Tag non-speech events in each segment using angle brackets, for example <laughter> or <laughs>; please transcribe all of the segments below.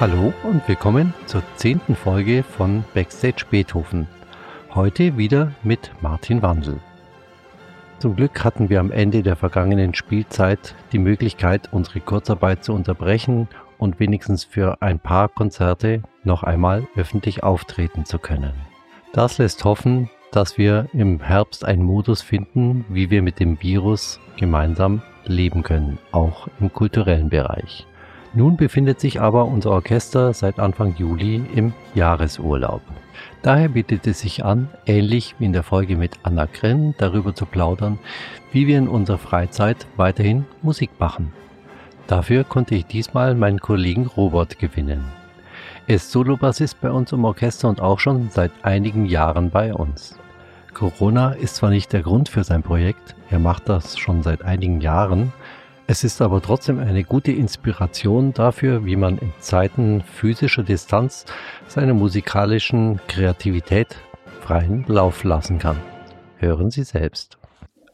Hallo und willkommen zur zehnten Folge von Backstage Beethoven. Heute wieder mit Martin Wandel. Zum Glück hatten wir am Ende der vergangenen Spielzeit die Möglichkeit, unsere Kurzarbeit zu unterbrechen und wenigstens für ein paar Konzerte noch einmal öffentlich auftreten zu können. Das lässt hoffen, dass wir im Herbst einen Modus finden, wie wir mit dem Virus gemeinsam leben können, auch im kulturellen Bereich. Nun befindet sich aber unser Orchester seit Anfang Juli im Jahresurlaub. Daher bietet es sich an, ähnlich wie in der Folge mit Anna Krenn, darüber zu plaudern, wie wir in unserer Freizeit weiterhin Musik machen. Dafür konnte ich diesmal meinen Kollegen Robert gewinnen. Er ist Solobassist bei uns im Orchester und auch schon seit einigen Jahren bei uns. Corona ist zwar nicht der Grund für sein Projekt, er macht das schon seit einigen Jahren, es ist aber trotzdem eine gute Inspiration dafür, wie man in Zeiten physischer Distanz seiner musikalischen Kreativität freien Lauf lassen kann. Hören Sie selbst.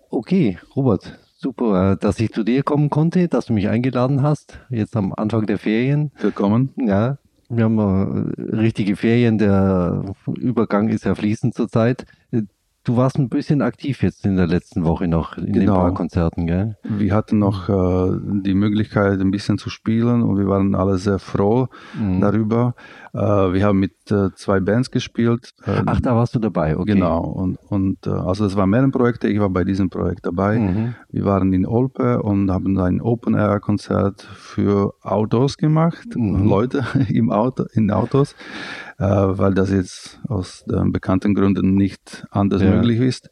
Okay, Robert, super, äh, dass ich zu dir kommen konnte, dass du mich eingeladen hast, jetzt am Anfang der Ferien. Willkommen. Ja, wir haben äh, richtige Ferien, der Übergang ist ja fließend zurzeit. Du warst ein bisschen aktiv jetzt in der letzten Woche noch in genau. den paar Konzerten, gell? Wir hatten noch äh, die Möglichkeit, ein bisschen zu spielen und wir waren alle sehr froh mhm. darüber. Äh, wir haben mit äh, zwei Bands gespielt. Äh, Ach, da warst du dabei, okay. Genau. Und, und äh, also es waren mehrere Projekte. Ich war bei diesem Projekt dabei. Mhm. Wir waren in Olpe und haben ein Open-Air-Konzert für Autos gemacht. Mhm. Leute <laughs> im Auto, in Autos. Äh, weil das jetzt aus den bekannten Gründen nicht anders ja. möglich ist.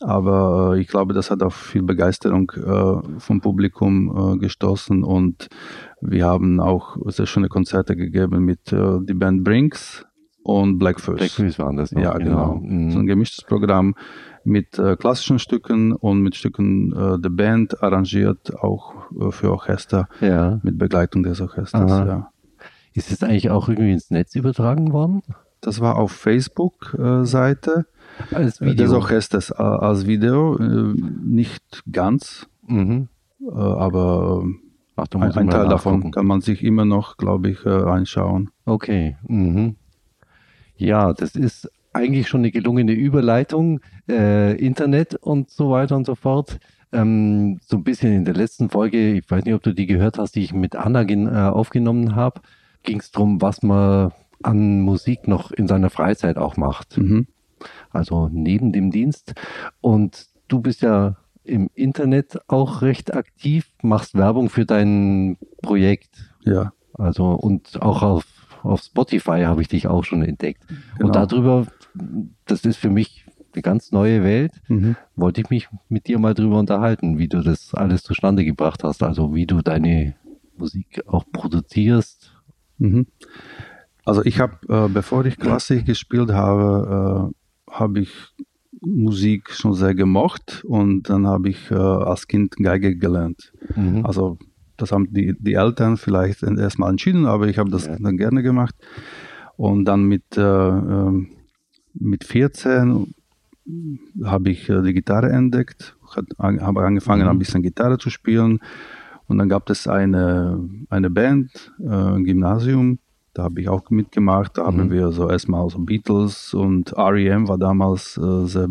Aber äh, ich glaube, das hat auf viel Begeisterung äh, vom Publikum äh, gestoßen und wir haben auch sehr schöne Konzerte gegeben mit äh, die Band Brinks und Blackfish. Blackfish waren das. Auch, ja, genau. genau. Mhm. So ein gemischtes Programm mit äh, klassischen Stücken und mit Stücken äh, der Band arrangiert, auch äh, für Orchester, ja. mit Begleitung des Orchesters. Ja. Ist es eigentlich auch irgendwie ins Netz übertragen worden? Das war auf Facebook-Seite. Als Video. Das Orchesters als Video, nicht ganz, mhm. aber Ach, ein, ein Teil davon kann man sich immer noch, glaube ich, äh, anschauen. Okay. Mhm. Ja, das ist eigentlich schon eine gelungene Überleitung. Äh, Internet und so weiter und so fort. Ähm, so ein bisschen in der letzten Folge, ich weiß nicht, ob du die gehört hast, die ich mit Anna äh, aufgenommen habe, ging es darum, was man an Musik noch in seiner Freizeit auch macht. Mhm. Also neben dem Dienst. Und du bist ja im Internet auch recht aktiv, machst Werbung für dein Projekt. Ja. Also und auch auf, auf Spotify habe ich dich auch schon entdeckt. Genau. Und darüber, das ist für mich eine ganz neue Welt, mhm. wollte ich mich mit dir mal drüber unterhalten, wie du das alles zustande gebracht hast. Also wie du deine Musik auch produzierst. Mhm. Also ich habe, äh, bevor ich Klassik gespielt habe, äh, habe ich Musik schon sehr gemocht und dann habe ich äh, als Kind Geige gelernt. Mhm. Also das haben die, die Eltern vielleicht erstmal entschieden, aber ich habe das ja. dann gerne gemacht. Und dann mit, äh, ähm, mit 14 habe ich äh, die Gitarre entdeckt, habe angefangen mhm. ein bisschen Gitarre zu spielen und dann gab es eine, eine Band, äh, ein Gymnasium, da habe ich auch mitgemacht. Da mhm. haben wir so erstmal so Beatles und REM war damals äh, sehr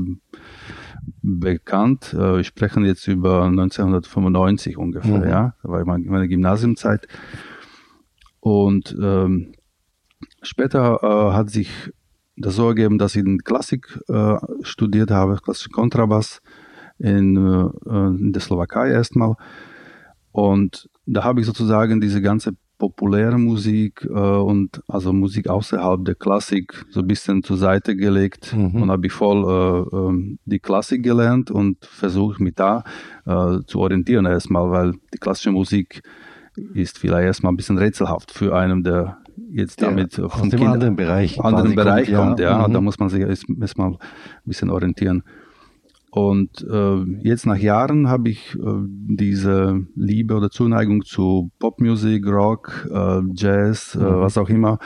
bekannt. Äh, wir sprechen jetzt über 1995 ungefähr, mhm. ja. Da war meine Gymnasiumzeit. Und ähm, später äh, hat sich das so ergeben, dass ich in Klassik äh, studiert habe, klassischen Kontrabass in, äh, in der Slowakei erstmal. Und da habe ich sozusagen diese ganze populäre Musik äh, und also Musik außerhalb der Klassik so ein bisschen zur Seite gelegt mhm. und habe ich voll äh, äh, die Klassik gelernt und versucht mich da äh, zu orientieren erstmal, weil die klassische Musik ist vielleicht erstmal ein bisschen rätselhaft für einen, der jetzt damit ja, vom kind anderen Bereich, anderen Bereich kommt. Ja, ja. Mhm. da muss man sich erstmal ein bisschen orientieren. Und äh, jetzt nach Jahren habe ich äh, diese Liebe oder Zuneigung zu Popmusik, Rock, äh, Jazz, äh, mhm. was auch immer,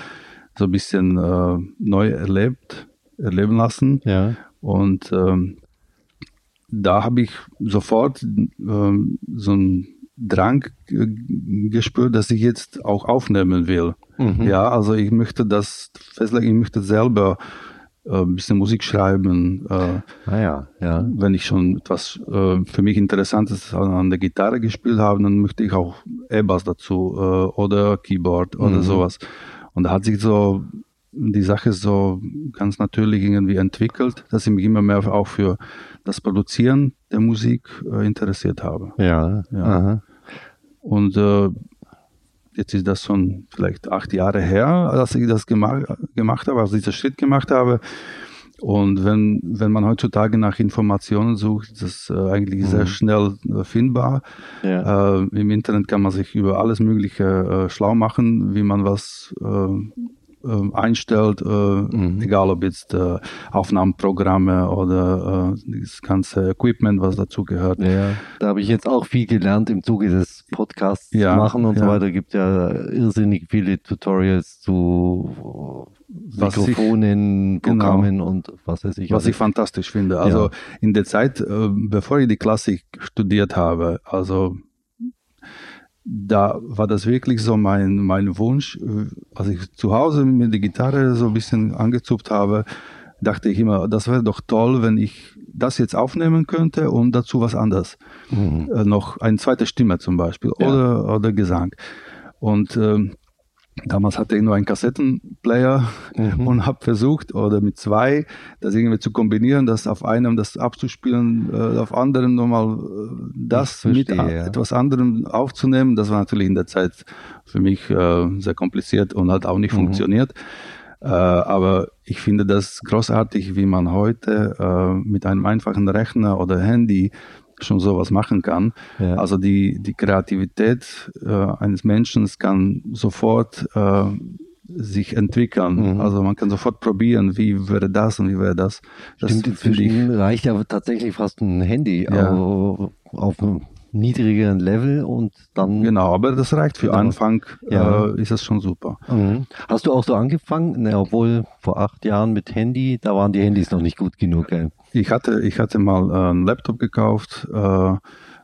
so ein bisschen äh, neu erlebt, erleben lassen. Ja. Und ähm, da habe ich sofort ähm, so ein Drang gespürt, dass ich jetzt auch aufnehmen will. Mhm. Ja, also ich möchte das festlegen, ich möchte selber ein bisschen Musik schreiben. Äh, ah ja, ja. Wenn ich schon etwas äh, für mich Interessantes an der Gitarre gespielt habe, dann möchte ich auch E-Bass dazu äh, oder Keyboard oder mhm. sowas. Und da hat sich so die Sache so ganz natürlich irgendwie entwickelt, dass ich mich immer mehr auch für das Produzieren der Musik äh, interessiert habe. Ja. ja. Und äh, jetzt ist das schon vielleicht acht Jahre her, dass ich das gemacht, gemacht habe, also diesen Schritt gemacht habe. Und wenn, wenn man heutzutage nach Informationen sucht, ist das äh, eigentlich mhm. sehr schnell äh, findbar. Ja. Äh, Im Internet kann man sich über alles Mögliche äh, schlau machen, wie man was äh, einstellt, äh, mhm. egal ob jetzt äh, Aufnahmeprogramme oder äh, das ganze Equipment, was dazu gehört. Ja, da habe ich jetzt auch viel gelernt im Zuge des Podcasts ja, machen und ja. so weiter. Gibt ja irrsinnig viele Tutorials zu Mikrofonen, ich, genau. Programmen genau, und was weiß ich. Was also, ich fantastisch finde. Also ja. in der Zeit, äh, bevor ich die Klassik studiert habe, also da war das wirklich so mein, mein Wunsch, als ich zu Hause mit der Gitarre so ein bisschen angezupft habe, dachte ich immer, das wäre doch toll, wenn ich das jetzt aufnehmen könnte und dazu was anderes. Mhm. Äh, noch eine zweite Stimme zum Beispiel ja. oder, oder Gesang. Und ähm, Damals hatte ich nur einen Kassettenplayer mhm. und habe versucht, oder mit zwei, das irgendwie zu kombinieren, das auf einem das abzuspielen, äh, auf anderen nochmal äh, das verstehe, mit ja. etwas anderem aufzunehmen. Das war natürlich in der Zeit für mich äh, sehr kompliziert und hat auch nicht mhm. funktioniert. Äh, aber ich finde das großartig, wie man heute äh, mit einem einfachen Rechner oder Handy schon sowas machen kann. Ja. Also die, die Kreativität äh, eines Menschen kann sofort äh, sich entwickeln. Mhm. Also man kann sofort probieren, wie wäre das und wie wäre das. das Stimmt, inzwischen reicht ja tatsächlich fast ein Handy ja. auf, auf niedrigeren Level und dann. Genau, aber das reicht für genau. Anfang, ja. äh, ist das schon super. Mhm. Hast du auch so angefangen, ne, obwohl vor acht Jahren mit Handy, da waren die Handys noch nicht gut genug, gell? Ich hatte, ich hatte mal äh, einen Laptop gekauft, äh,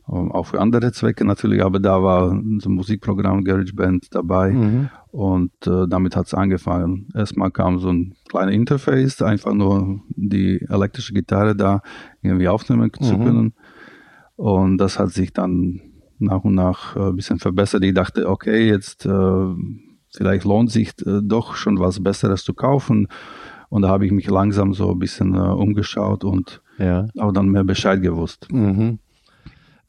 auch für andere Zwecke natürlich, aber da war so ein Musikprogramm GarageBand dabei mhm. und äh, damit hat es angefangen. Erstmal kam so ein kleiner Interface, einfach nur die elektrische Gitarre da irgendwie aufnehmen mhm. zu können. Und das hat sich dann nach und nach äh, ein bisschen verbessert. Ich dachte, okay, jetzt äh, vielleicht lohnt sich äh, doch schon was Besseres zu kaufen. Und da habe ich mich langsam so ein bisschen umgeschaut und ja. auch dann mehr Bescheid gewusst. Mhm.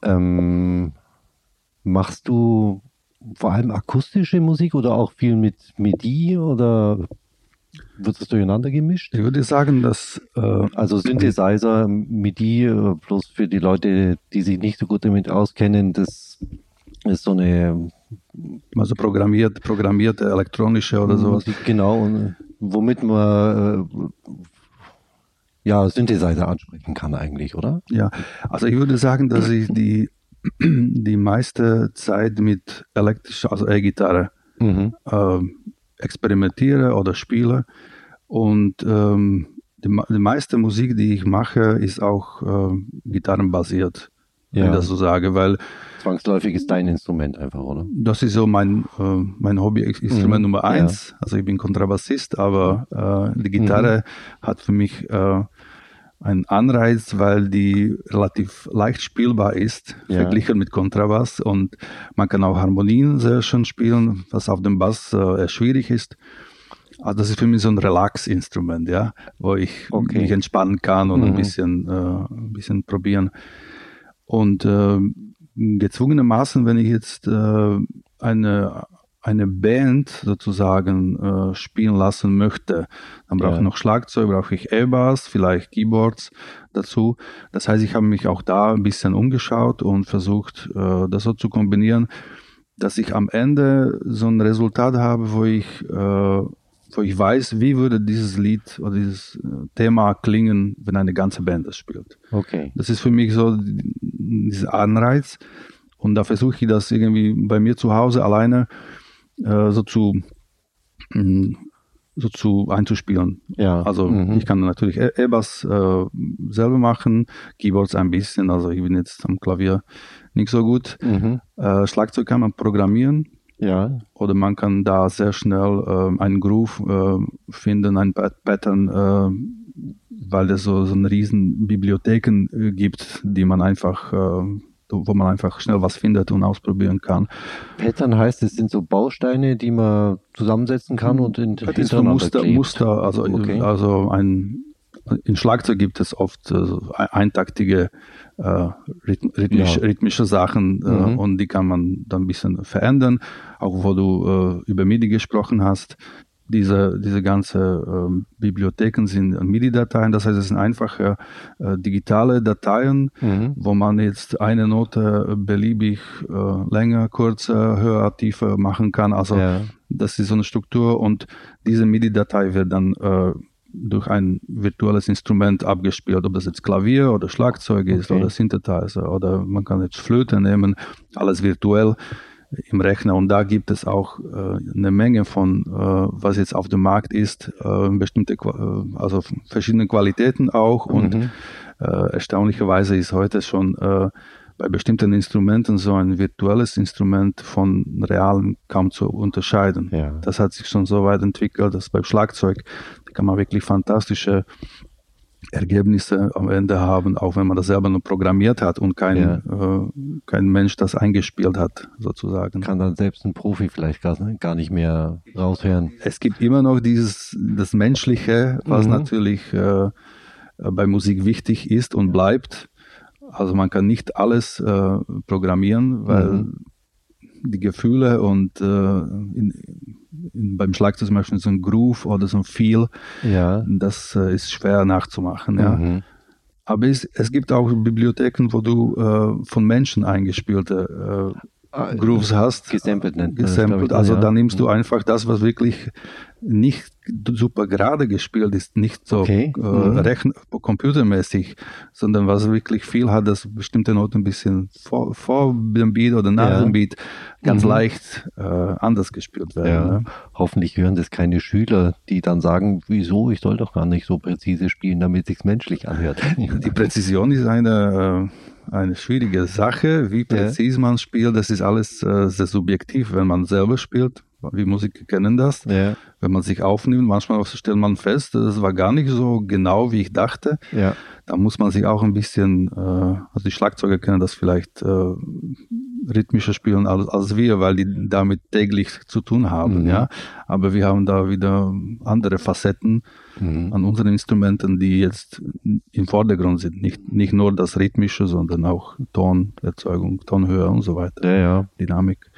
Ähm, machst du vor allem akustische Musik oder auch viel mit MIDI oder wird das durcheinander gemischt? Ich würde sagen, dass. Äh, also Synthesizer, MIDI, äh, bloß für die Leute, die sich nicht so gut damit auskennen, das ist so eine. Also programmiert, programmierte elektronische oder sowas. Genau, und womit man äh, ja Synthesizer ansprechen kann eigentlich, oder? Ja, also ich würde sagen, dass ich die, <clears throat> die meiste Zeit mit elektrischer, also E-Gitarre mhm. äh, experimentiere oder spiele und ähm, die, die, meiste Musik, die ich mache, ist auch äh, gitarrenbasiert, ja. wenn ich das so sage, weil zwangsläufig ist dein Instrument einfach, oder? Das ist so mein, äh, mein Hobby-Instrument mhm. Nummer eins. Ja. Also ich bin Kontrabassist, aber äh, die Gitarre mhm. hat für mich äh, einen Anreiz, weil die relativ leicht spielbar ist, ja. verglichen mit Kontrabass. Und man kann auch Harmonien sehr schön spielen, was auf dem Bass äh, schwierig ist. Also das ist für mich so ein Relax-Instrument, ja, wo ich okay. mich entspannen kann und mhm. ein bisschen, äh, ein bisschen probieren. Und äh, gezwungenermaßen, wenn ich jetzt äh, eine, eine Band sozusagen äh, spielen lassen möchte, dann brauche ja. ich noch Schlagzeug, brauche ich E-Bass, vielleicht Keyboards dazu. Das heißt, ich habe mich auch da ein bisschen umgeschaut und versucht, äh, das so zu kombinieren, dass ich am Ende so ein Resultat habe, wo ich äh, wo ich weiß, wie würde dieses Lied oder dieses äh, Thema klingen, wenn eine ganze Band das spielt. Okay. Das ist für mich so dieser Anreiz und da versuche ich das irgendwie bei mir zu Hause alleine äh, so zu, mm, so zu einzuspielen. Ja. Also mhm. ich kann natürlich e E-Bass äh, selber machen, Keyboards ein bisschen, also ich bin jetzt am Klavier nicht so gut. Mhm. Äh, Schlagzeug kann man programmieren. Ja. Oder man kann da sehr schnell äh, einen Groove äh, finden, ein Pattern, äh, weil es so, so eine riesen Bibliotheken äh, gibt, die man einfach wo man einfach schnell was findet und ausprobieren kann. Pattern heißt, es sind so Bausteine, die man zusammensetzen kann und in das so Muster, klebt. Muster, also, okay. also ein, in Schlagzeug gibt es oft äh, eintaktige äh, rhythmisch, ja. rhythmische Sachen äh, mhm. und die kann man dann ein bisschen verändern. Auch wo du äh, über MIDI gesprochen hast, diese, diese ganze ähm, Bibliotheken sind MIDI-Dateien, das heißt, es sind einfache äh, digitale Dateien, mhm. wo man jetzt eine Note beliebig äh, länger, kürzer, höher, tiefer machen kann. Also ja. das ist so eine Struktur und diese MIDI-Datei wird dann äh, durch ein virtuelles Instrument abgespielt, ob das jetzt Klavier oder Schlagzeug ist okay. oder Synthesizer oder man kann jetzt Flöte nehmen, alles virtuell im Rechner und da gibt es auch äh, eine Menge von, äh, was jetzt auf dem Markt ist, äh, bestimmte, äh, also verschiedene Qualitäten auch mhm. und äh, erstaunlicherweise ist heute schon äh, bei bestimmten Instrumenten so ein virtuelles Instrument von realen kaum zu unterscheiden. Ja. Das hat sich schon so weit entwickelt, dass beim Schlagzeug da kann man wirklich fantastische Ergebnisse am Ende haben, auch wenn man das selber nur programmiert hat und kein, ja. äh, kein Mensch das eingespielt hat, sozusagen. Kann dann selbst ein Profi vielleicht gar, gar nicht mehr raushören. Es gibt immer noch dieses, das Menschliche, was mhm. natürlich äh, bei Musik wichtig ist und bleibt. Also man kann nicht alles äh, programmieren, weil mhm. die Gefühle und äh, in, in, beim Schlagzeug zum Beispiel so ein Groove oder so ein Feel, ja. das äh, ist schwer nachzumachen. Ja. Mhm. Aber es, es, gibt auch Bibliotheken, wo du äh, von Menschen eingespielte äh, Ah, Grooves hast. Gesampelt nennt Gesampelt. Also ja. dann nimmst du einfach das, was wirklich nicht super gerade gespielt ist, nicht so okay. äh, mhm. computermäßig, sondern was wirklich viel hat, dass bestimmte Noten ein bisschen vor, vor dem Beat oder nach ja. dem Beat ganz mhm. leicht äh, anders gespielt werden. Ja. Ne? Hoffentlich hören das keine Schüler, die dann sagen, wieso, ich soll doch gar nicht so präzise spielen, damit es sich menschlich anhört. <laughs> Die Präzision ist eine äh, eine schwierige Sache. Wie präzise ja. man spielt, das ist alles äh, sehr subjektiv, wenn man selber spielt. Wir Musiker kennen das. Ja. Wenn man sich aufnimmt, manchmal stellt man fest, das war gar nicht so genau, wie ich dachte. Ja. Da muss man sich auch ein bisschen, äh, also die Schlagzeuger kennen das vielleicht äh, rhythmischer spielen als, als wir, weil die damit täglich zu tun haben. Mhm. Ja. Aber wir haben da wieder andere Facetten mhm. an unseren Instrumenten, die jetzt im Vordergrund sind. Nicht, nicht nur das Rhythmische, sondern auch Tonerzeugung, Tonhöhe und so weiter. Ja, ja. Dynamik.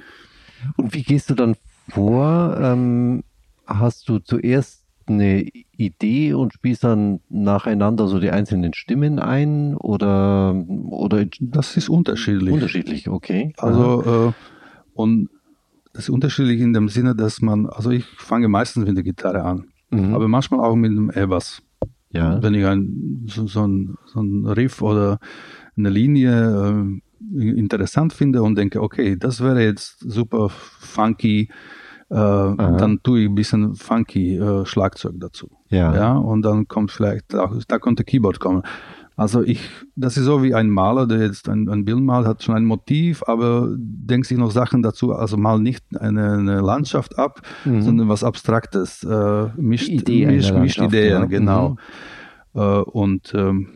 Und wie gehst du dann vor? Ähm, hast du zuerst eine Idee und spielst dann nacheinander so die einzelnen Stimmen ein oder oder das ist unterschiedlich. Unterschiedlich, okay. Also äh, und das ist unterschiedlich in dem Sinne, dass man, also ich fange meistens mit der Gitarre an, mhm. aber manchmal auch mit dem E-Bass. Ja. Wenn ich ein, so, so, ein, so ein Riff oder eine Linie äh, interessant finde und denke, okay, das wäre jetzt super funky, äh, dann tue ich ein bisschen funky äh, Schlagzeug dazu. Ja. ja. Und dann kommt vielleicht, auch, da konnte Keyboard kommen. Also ich, das ist so wie ein Maler, der jetzt ein, ein Bild malt, hat schon ein Motiv, aber denkt sich noch Sachen dazu, also mal nicht eine, eine Landschaft ab, mhm. sondern was Abstraktes, äh, mischt, Idee mischt, mischt Ideen, ja. genau. Mhm. Äh, und ähm,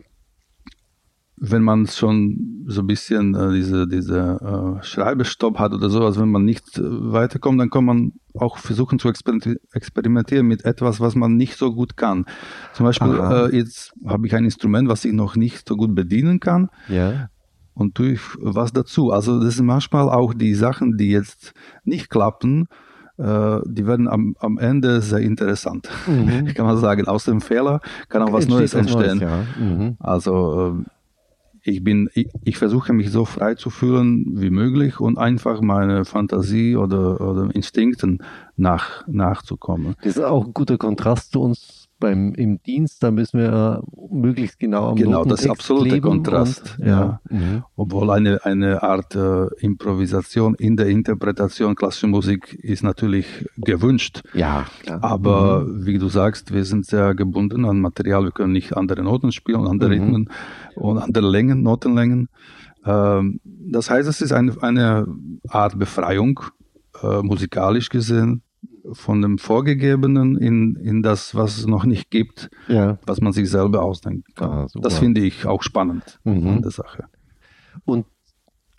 wenn man schon so ein bisschen äh, diese, diese äh, Schreibestopp hat oder sowas, wenn man nicht äh, weiterkommt, dann kann man auch versuchen zu experimentieren mit etwas, was man nicht so gut kann. Zum Beispiel, äh, jetzt habe ich ein Instrument, was ich noch nicht so gut bedienen kann. Ja. Und tue ich was dazu. Also das sind manchmal auch die Sachen, die jetzt nicht klappen, äh, die werden am, am Ende sehr interessant, mhm. <laughs> kann man sagen. Aus dem Fehler kann auch was Neues entstehen. Neues, ja. mhm. Also äh, ich bin, ich, ich, versuche mich so frei zu fühlen wie möglich und einfach meine Fantasie oder, oder Instinkten nach, nachzukommen. Das ist auch ein guter Kontrast zu uns beim im Dienst, da müssen wir möglichst genau am Genau, das ist absolute Kontrast. Und, ja. Mhm. Obwohl eine, eine Art äh, Improvisation in der Interpretation klassischer Musik ist natürlich gewünscht. Ja, klar. Aber mhm. wie du sagst, wir sind sehr gebunden an Material. Wir können nicht andere Noten spielen, andere mhm. Rhythmen und andere Längen, Notenlängen. Ähm, das heißt, es ist eine, eine Art Befreiung, äh, musikalisch gesehen, von dem Vorgegebenen in, in das, was es noch nicht gibt, ja. was man sich selber ausdenken kann. Ah, das finde ich auch spannend mhm. an der Sache. Und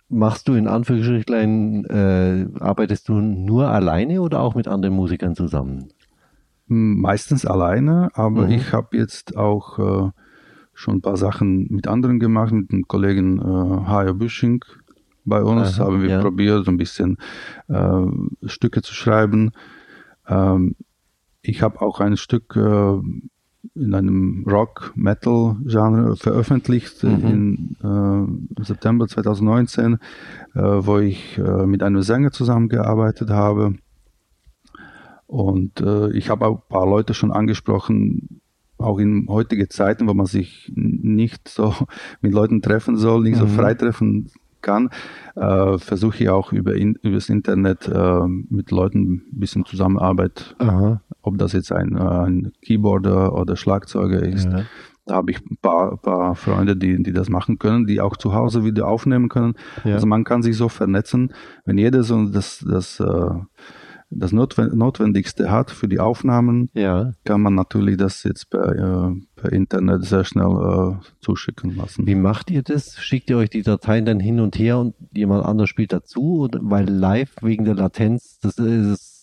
machst du in Anführungsstrichen, äh, arbeitest du nur alleine oder auch mit anderen Musikern zusammen? Meistens alleine, aber mhm. ich habe jetzt auch äh, schon ein paar Sachen mit anderen gemacht, mit dem Kollegen äh, Hajo Büsching. Bei uns Aha, haben wir ja. probiert, ein bisschen äh, Stücke zu schreiben. Ähm, ich habe auch ein Stück äh, in einem Rock-Metal-Genre veröffentlicht mhm. in äh, September 2019, äh, wo ich äh, mit einem Sänger zusammengearbeitet habe. Und äh, ich habe auch ein paar Leute schon angesprochen, auch in heutigen Zeiten, wo man sich nicht so <laughs> mit Leuten treffen soll, nicht mhm. so frei treffen kann, äh, versuche ich auch über in, übers Internet äh, mit Leuten ein bisschen Zusammenarbeit, Aha. ob das jetzt ein, ein Keyboarder oder Schlagzeuger ist. Ja. Da habe ich ein paar, paar Freunde, die, die das machen können, die auch zu Hause wieder aufnehmen können. Ja. Also man kann sich so vernetzen, wenn jeder so das, das äh, das Notwendigste hat für die Aufnahmen, ja. kann man natürlich das jetzt per, äh, per Internet sehr schnell äh, zuschicken lassen. Wie macht ihr das? Schickt ihr euch die Dateien dann hin und her und jemand anders spielt dazu? Oder, weil live wegen der Latenz, das ist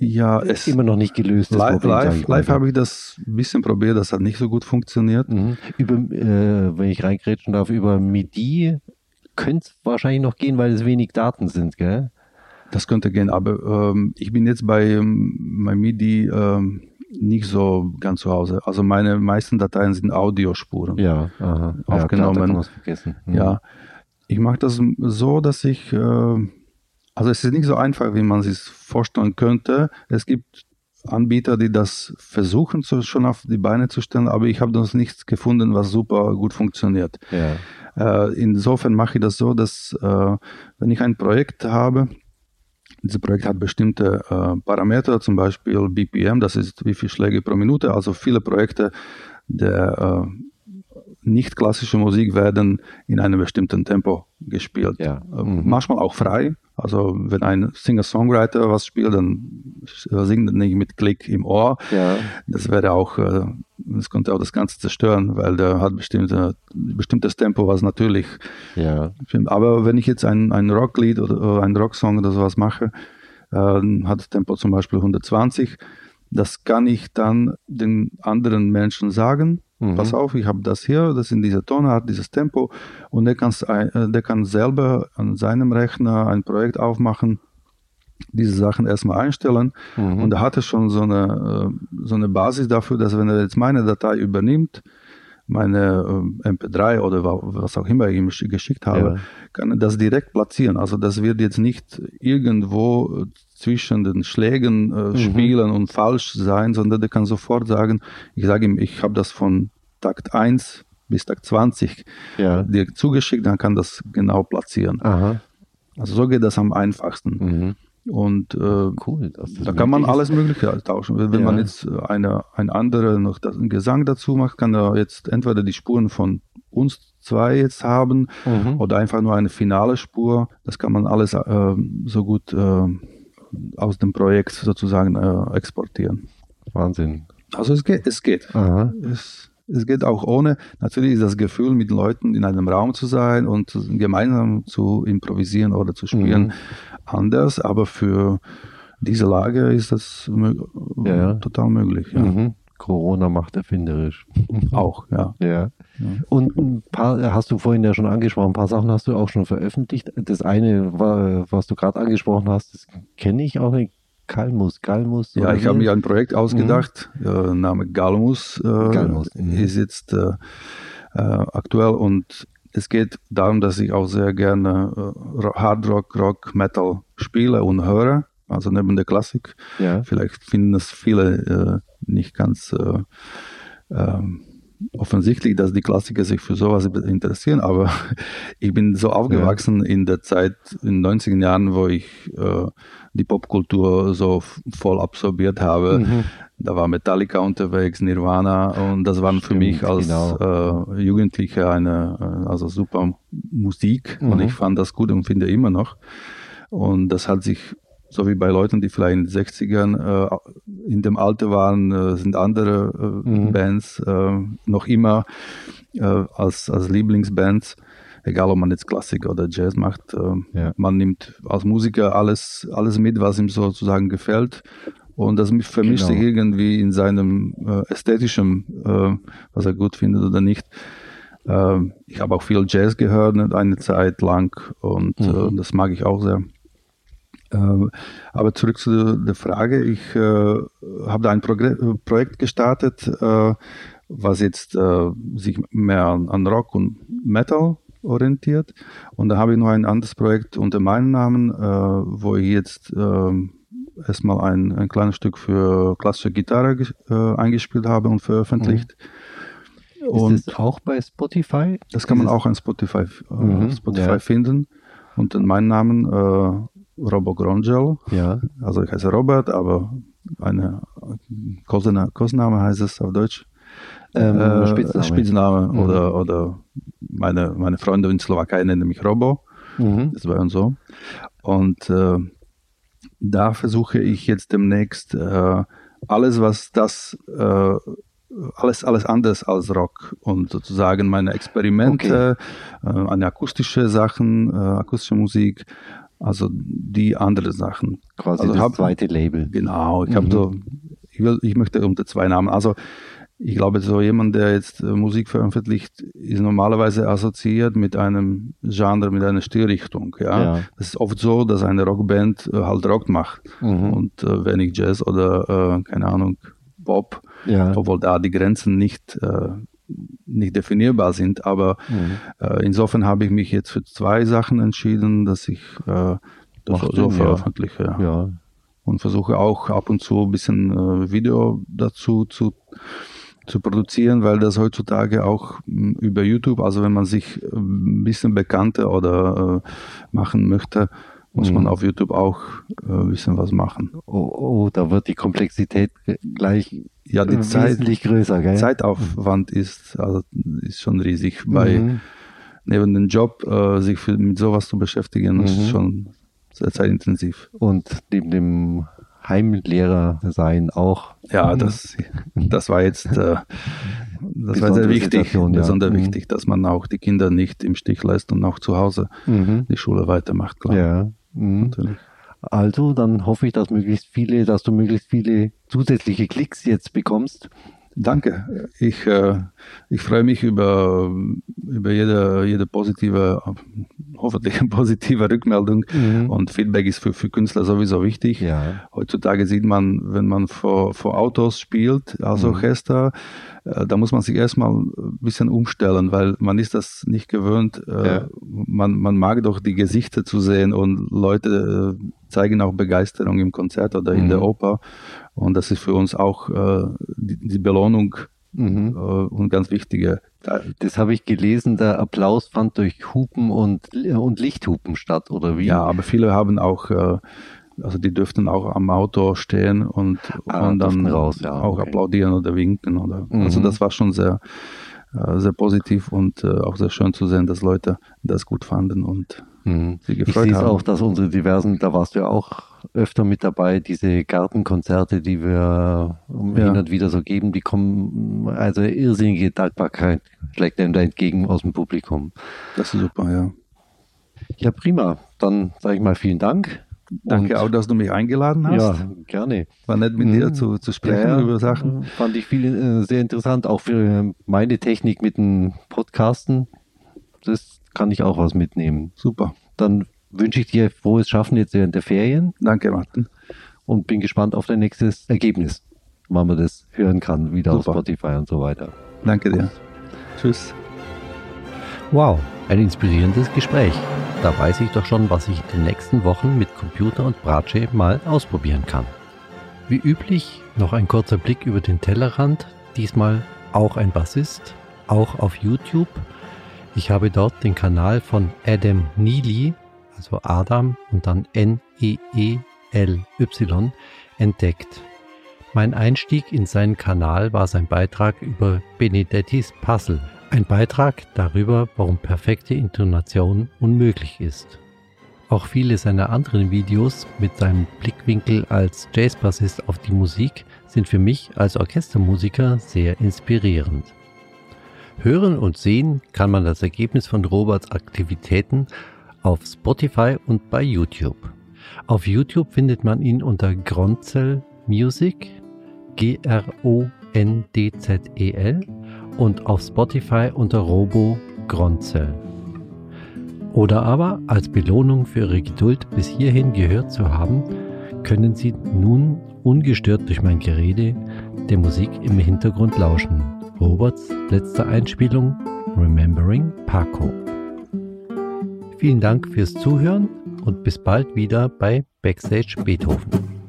ja, es immer noch nicht gelöst. Live, live, live habe ich das ein bisschen probiert, das hat nicht so gut funktioniert. Mhm. Über, äh, wenn ich reingrätschen darf, über MIDI könnte es wahrscheinlich noch gehen, weil es wenig Daten sind, gell? Das könnte gehen, aber ähm, ich bin jetzt bei, ähm, bei MIDI ähm, nicht so ganz zu Hause. Also meine meisten Dateien sind Audiospuren. Ja, aha. aufgenommen. Ja, vergessen. Mhm. ja, ich mache das so, dass ich, äh, also es ist nicht so einfach, wie man sich vorstellen könnte. Es gibt Anbieter, die das versuchen, so schon auf die Beine zu stellen, aber ich habe noch nichts gefunden, was super gut funktioniert. Ja. Äh, insofern mache ich das so, dass äh, wenn ich ein Projekt habe, dieses Projekt hat bestimmte äh, Parameter, zum Beispiel BPM, das ist wie viele Schläge pro Minute. Also viele Projekte der äh, nicht klassische Musik werden in einem bestimmten Tempo gespielt. Ja. Äh, mhm. Manchmal auch frei. Also wenn ein Singer-Songwriter was spielt, dann singt er nicht mit Klick im Ohr. Ja. Das wäre auch, äh, das könnte auch das Ganze zerstören, weil der hat bestimmte, bestimmtes Tempo, was natürlich. Ja. Aber wenn ich jetzt ein, ein Rocklied oder ein Rocksong oder sowas mache, äh, hat das Tempo zum Beispiel 120. Das kann ich dann den anderen Menschen sagen Mhm. Pass auf, ich habe das hier, das in dieser Tonart, dieses Tempo und der, äh, der kann selber an seinem Rechner ein Projekt aufmachen, diese Sachen erstmal einstellen mhm. und er hatte schon so eine, äh, so eine Basis dafür, dass wenn er jetzt meine Datei übernimmt, meine äh, MP3 oder was auch immer ich ihm geschickt habe, ja. kann er das direkt platzieren. Also das wird jetzt nicht irgendwo zwischen den Schlägen äh, mhm. spielen und falsch sein, sondern der kann sofort sagen, ich sage ihm, ich habe das von Takt 1 bis Takt 20 ja. dir zugeschickt, dann kann das genau platzieren. Aha. Also so geht das am einfachsten. Mhm. Und äh, cool, da kann man alles Mögliche tauschen. Wenn ja. man jetzt eine, ein anderer noch das, einen Gesang dazu macht, kann er jetzt entweder die Spuren von uns zwei jetzt haben mhm. oder einfach nur eine finale Spur. Das kann man alles äh, so gut äh, aus dem Projekt sozusagen äh, exportieren. Wahnsinn. Also es geht, es geht. Es, es geht auch ohne. Natürlich ist das Gefühl, mit Leuten in einem Raum zu sein und gemeinsam zu improvisieren oder zu spielen mhm. Anders, aber für diese Lage ist das ja, ja. total möglich. Ja. Mhm. Corona macht erfinderisch. <laughs> Auch, ja. ja. Und ein paar, hast du vorhin ja schon angesprochen, ein paar Sachen hast du auch schon veröffentlicht. Das eine, was du gerade angesprochen hast, das kenne ich auch nicht. Kalmus, Galmus. Ja, ich habe mir ein Projekt ausgedacht, mhm. äh, Name Galmus, äh, Galmus mhm. ist jetzt äh, äh, aktuell und es geht darum, dass ich auch sehr gerne äh, Hard Rock, Rock, Metal spiele und höre, also neben der Klassik. Ja. Vielleicht finden das viele äh, nicht ganz ähm, offensichtlich, dass die Klassiker sich für sowas interessieren, aber <laughs> ich bin so aufgewachsen ja. in der Zeit, in den 90er Jahren, wo ich äh, die Popkultur so voll absorbiert habe. Mhm. Da war Metallica unterwegs, Nirvana und das waren Stimmt, für mich als genau. äh, Jugendlicher eine äh, also super Musik mhm. und ich fand das gut und finde immer noch. Und das hat sich so wie bei Leuten, die vielleicht in den 60ern äh, in dem Alter waren, äh, sind andere äh, mhm. Bands äh, noch immer äh, als, als Lieblingsbands. Egal, ob man jetzt Klassik oder Jazz macht, äh, ja. man nimmt als Musiker alles, alles mit, was ihm sozusagen gefällt. Und das vermischt genau. sich irgendwie in seinem ästhetischen, was er gut findet oder nicht. ich habe auch viel Jazz gehört eine Zeit lang und mhm. das mag ich auch sehr. Ähm, aber zurück zu der Frage. Ich äh, habe da ein Progr Projekt gestartet, äh, was jetzt äh, sich mehr an, an, Rock und Metal orientiert. Und da habe ich noch ein anderes Projekt unter meinem Namen, äh, wo ich jetzt ähm, erstmal ein, ein kleines Stück für klassische Gitarre äh, eingespielt habe und veröffentlicht. Mhm. Und Ist das auch bei Spotify? Das kann man auch an Spotify, äh, mhm, Spotify ja. finden. Unter meinem Namen Robo Grongel. Ja. Also ich heiße Robert, aber eine Kosename heißt es auf Deutsch. Ähm, äh, Spitzname, Spitzname mhm. oder, oder meine, meine Freunde in Slowakei nennen mich Robo. Mhm. Das war und so. Und äh, da versuche ich jetzt demnächst äh, alles, was das äh, alles, alles anders als Rock und sozusagen meine Experimente, okay. äh, eine akustische Sachen, äh, akustische Musik also die andere Sachen. Quasi also das hab, zweite Label. Genau, ich mhm. habe so, ich, will, ich möchte unter zwei Namen. Also ich glaube, so jemand, der jetzt äh, Musik veröffentlicht, ist normalerweise assoziiert mit einem Genre, mit einer Stilrichtung. Ja, ja. das ist oft so, dass eine Rockband äh, halt Rock macht mhm. und äh, wenig Jazz oder äh, keine Ahnung Pop, ja. obwohl da die Grenzen nicht äh, nicht definierbar sind. Aber mhm. äh, insofern habe ich mich jetzt für zwei Sachen entschieden, dass ich äh, das so Sinn, veröffentliche. Ja. ja. Und versuche auch ab und zu ein bisschen äh, Video dazu zu, zu produzieren, weil das heutzutage auch mh, hm, über YouTube, also wenn man sich äh, ein bisschen bekannter oder äh, machen möchte, muss man mhm. auf YouTube auch äh, ein bisschen was machen. Oh, oh, da wird die Komplexität gleich ja, die Zeit, größer, gell? Zeitaufwand ist, also ist schon riesig. Bei mhm. neben dem Job äh, sich für, mit sowas zu beschäftigen, mhm. ist schon sehr zeitintensiv. Und neben dem Heimlehrer sein auch. Ja, das, das war jetzt äh, das war sehr wichtig, ja. besonders mhm. wichtig, dass man auch die Kinder nicht im Stich lässt und auch zu Hause mhm. die Schule weitermacht, klar. Ja, mhm. natürlich. Also, dann hoffe ich, dass möglichst viele, dass du möglichst viele zusätzliche Klicks jetzt bekommst. Danke. Ich, äh, ich freue mich über, über jede, jede positive, hoffentlich <laughs> positive Rückmeldung. Mhm. Und Feedback ist für, für Künstler sowieso wichtig. Ja. Heutzutage sieht man, wenn man vor, vor Autos spielt als mhm. Orchester, äh, da muss man sich erstmal ein bisschen umstellen, weil man ist das nicht gewöhnt. Äh, ja. man, man mag doch die Gesichter zu sehen und Leute äh, zeigen auch Begeisterung im Konzert oder in mhm. der Oper. Und das ist für uns auch die, die Belohnung Mhm. und ganz wichtige. Das habe ich gelesen, der Applaus fand durch Hupen und, und Lichthupen statt, oder wie? Ja, aber viele haben auch also die dürften auch am Auto stehen und, ah, und dann raus, ja, auch okay. applaudieren oder winken. Oder, mhm. Also das war schon sehr, äh, sehr positiv und äh, auch sehr schön zu sehen, dass Leute das gut fanden und mhm. sie gefreut ich haben. Ich sehe auch, dass unsere diversen, da warst du ja auch öfter mit dabei, diese Gartenkonzerte, die wir ja. hin und wieder so geben, die kommen, also irrsinnige Dankbarkeit schlägt einem da entgegen aus dem Publikum. Das ist super, ja. Ja, prima. Dann sage ich mal vielen Dank. Danke und, auch, dass du mich eingeladen hast. Ja, gerne. War nett mit mhm. dir zu, zu sprechen ja, über Sachen. Fand ich viel, äh, sehr interessant, auch für meine Technik mit dem Podcasten. Das kann ich auch was mitnehmen. Super. Dann wünsche ich dir frohes Schaffen jetzt während der Ferien. Danke, Martin. Und bin gespannt auf dein nächstes Ergebnis, wann man das hören kann, wieder Super. auf Spotify und so weiter. Danke dir. Tschüss. Wow, ein inspirierendes Gespräch. Da weiß ich doch schon, was ich in den nächsten Wochen mit Computer und Bratsche mal ausprobieren kann. Wie üblich noch ein kurzer Blick über den Tellerrand, diesmal auch ein Bassist, auch auf YouTube. Ich habe dort den Kanal von Adam Neely, also Adam und dann N-E-E-L-Y, entdeckt. Mein Einstieg in seinen Kanal war sein Beitrag über Benedettis Puzzle, ein Beitrag darüber, warum perfekte Intonation unmöglich ist. Auch viele seiner anderen Videos mit seinem Blickwinkel als Jazzbassist auf die Musik sind für mich als Orchestermusiker sehr inspirierend. Hören und sehen kann man das Ergebnis von Roberts Aktivitäten auf Spotify und bei YouTube. Auf YouTube findet man ihn unter Gronzel Music, G-R-O-N-D-Z-E-L und auf Spotify unter Robo Gronzel. Oder aber als Belohnung für Ihre Geduld bis hierhin gehört zu haben, können Sie nun ungestört durch mein Gerede der Musik im Hintergrund lauschen. Roberts letzte Einspielung Remembering Paco. Vielen Dank fürs Zuhören und bis bald wieder bei Backstage Beethoven.